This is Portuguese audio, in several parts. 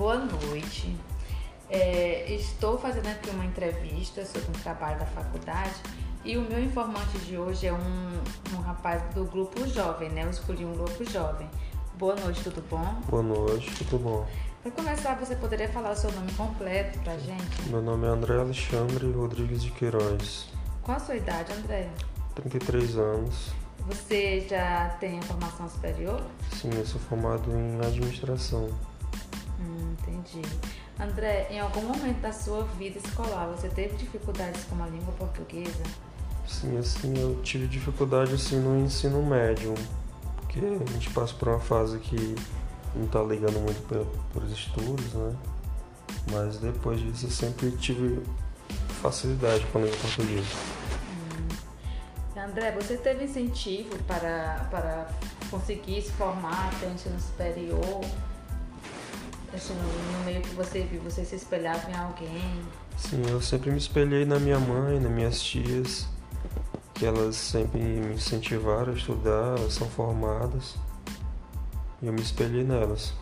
boa noite. É, estou fazendo aqui uma entrevista sobre um trabalho da faculdade e o meu informante de hoje é um, um rapaz do grupo jovem, né? Eu escolhi um grupo jovem. Boa noite, tudo bom? Boa noite, tudo bom? Para começar, você poderia falar o seu nome completo pra gente? Meu nome é André Alexandre Rodrigues de Queiroz. Qual a sua idade, André? 33 anos. Você já tem formação superior? Sim, eu sou formado em administração. Entendi. André, em algum momento da sua vida escolar, você teve dificuldades com a língua portuguesa? Sim, assim, eu tive dificuldade assim no ensino médio, porque a gente passa por uma fase que não tá ligando muito para os estudos, né? Mas depois disso eu sempre tive facilidade com a língua portuguesa. Hum. André, você teve incentivo para, para conseguir se formar até ensino superior? Assim, no, meio que você viu, você se espelhava em alguém? Sim, eu sempre me espelhei na minha mãe, nas minhas tias, que elas sempre me incentivaram a estudar, elas são formadas. E eu me espelhei nelas.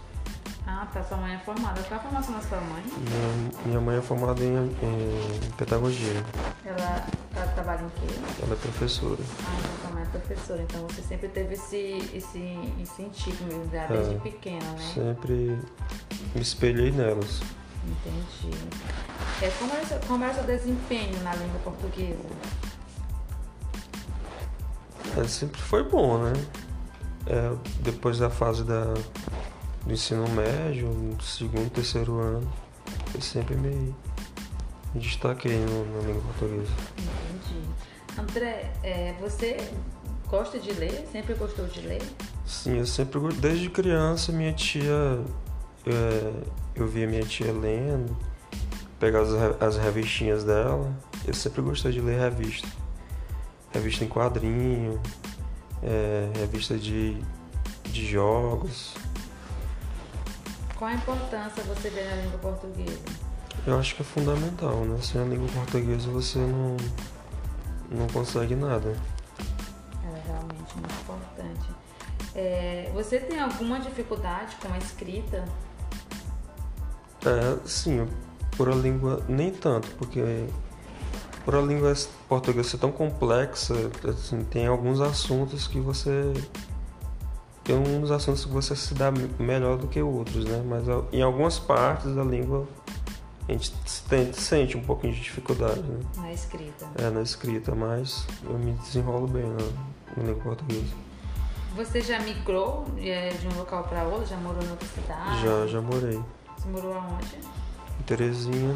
Ah, tá. Sua mãe é formada. Qual é a formação da sua mãe? Minha, minha mãe é formada em, em pedagogia. Ela, ela trabalha em quê? Ela é professora. Ah, então mãe é professora. Então você sempre teve esse, esse incentivo mesmo, desde É. pequena, né? Sempre me espelhei nelas. Entendi. É, como, é, seu- como é o seu desempenho na língua portuguesa? É, sempre foi bom, né? É, depois da fase da, do ensino médio, segundo, terceiro ano, eu sempre me, me destaquei no, na língua portuguesa. Entendi. André, é, você gosta de ler? Sempre gostou de ler? Sim, eu sempre, desde criança, minha tia, eu via minha tia lendo, pegava as, as revistinhas dela, eu sempre gostei de ler revista. Revista em quadrinho, é, revista de, de jogos. Qual a importância você vê na língua portuguesa? Eu acho que é fundamental, né? Sem a língua portuguesa você não, não consegue nada. Ela é realmente muito importante. É, você tem alguma dificuldade com a escrita? É, sim, por a língua, nem tanto, porque por a língua portuguesa ser tão complexa, assim, tem alguns assuntos que você. Tem uns assuntos que você se dá melhor do que outros, né? Mas em algumas partes da língua a gente tem- sente um pouquinho de dificuldade, né? Na escrita. É, na escrita, mas eu me desenrolo bem na, na língua portuguesa. Você já migrou é, de um local para outro? Já morou em outra cidade? Já, já morei. Você morou aonde? Em Teresina.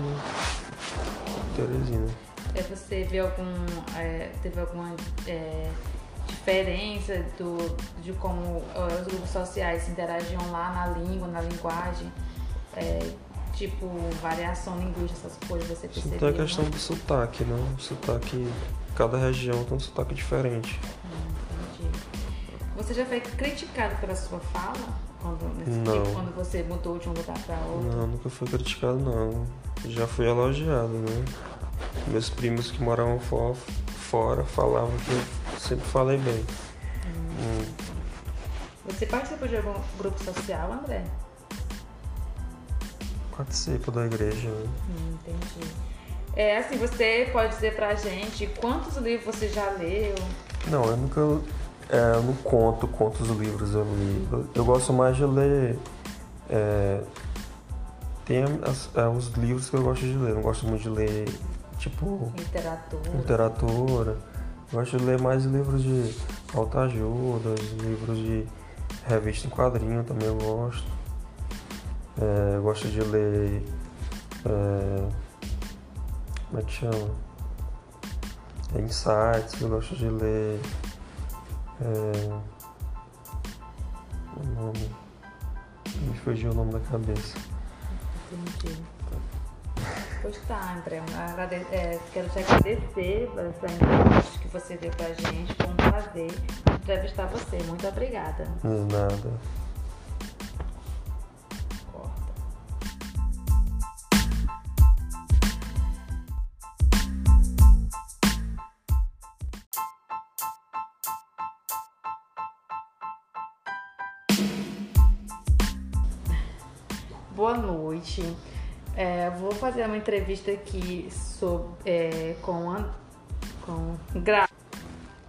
Teresina. É, você viu algum, é, teve alguma é, diferença do, de como é, os grupos sociais se interagiam lá na língua, na linguagem? É, tipo, variação linguística, essas coisas, você percebeu? tem a questão do sotaque, né? O sotaque. Cada região tem um sotaque diferente. Hum. Você já foi criticado pela sua fala? Quando, nesse Não. tipo, quando você mudou de um lugar para outro? Não, nunca fui criticado, não. Já fui elogiado, né? Meus primos que moravam fo- fora falavam que eu sempre falei bem. Hum, Você participou de algum grupo social, André? participo da igreja, né? Hum, entendi. É assim, você pode dizer pra gente quantos livros você já leu? Não, eu nunca. É, eu não conto quantos livros eu li. Eu, eu gosto mais de ler. é, tem as- é, os livros que eu gosto de ler. Eu não gosto muito de ler, tipo, Literatura. literatura. Eu gosto de ler mais livros de autoajuda, livros de revista em quadrinho também eu gosto. É, eu gosto de ler. é, como é que chama? É, insights, eu gosto de ler. É, o nome. Me fugiu o nome da cabeça. Entendi. Pois tá, André. agrade- é, quero te agradecer por essa entrevista que você deu pra gente. Foi um prazer entrevistar você. Muito obrigada. Nada. Boa noite. É, vou fazer uma entrevista aqui sobre, é, com, com Gra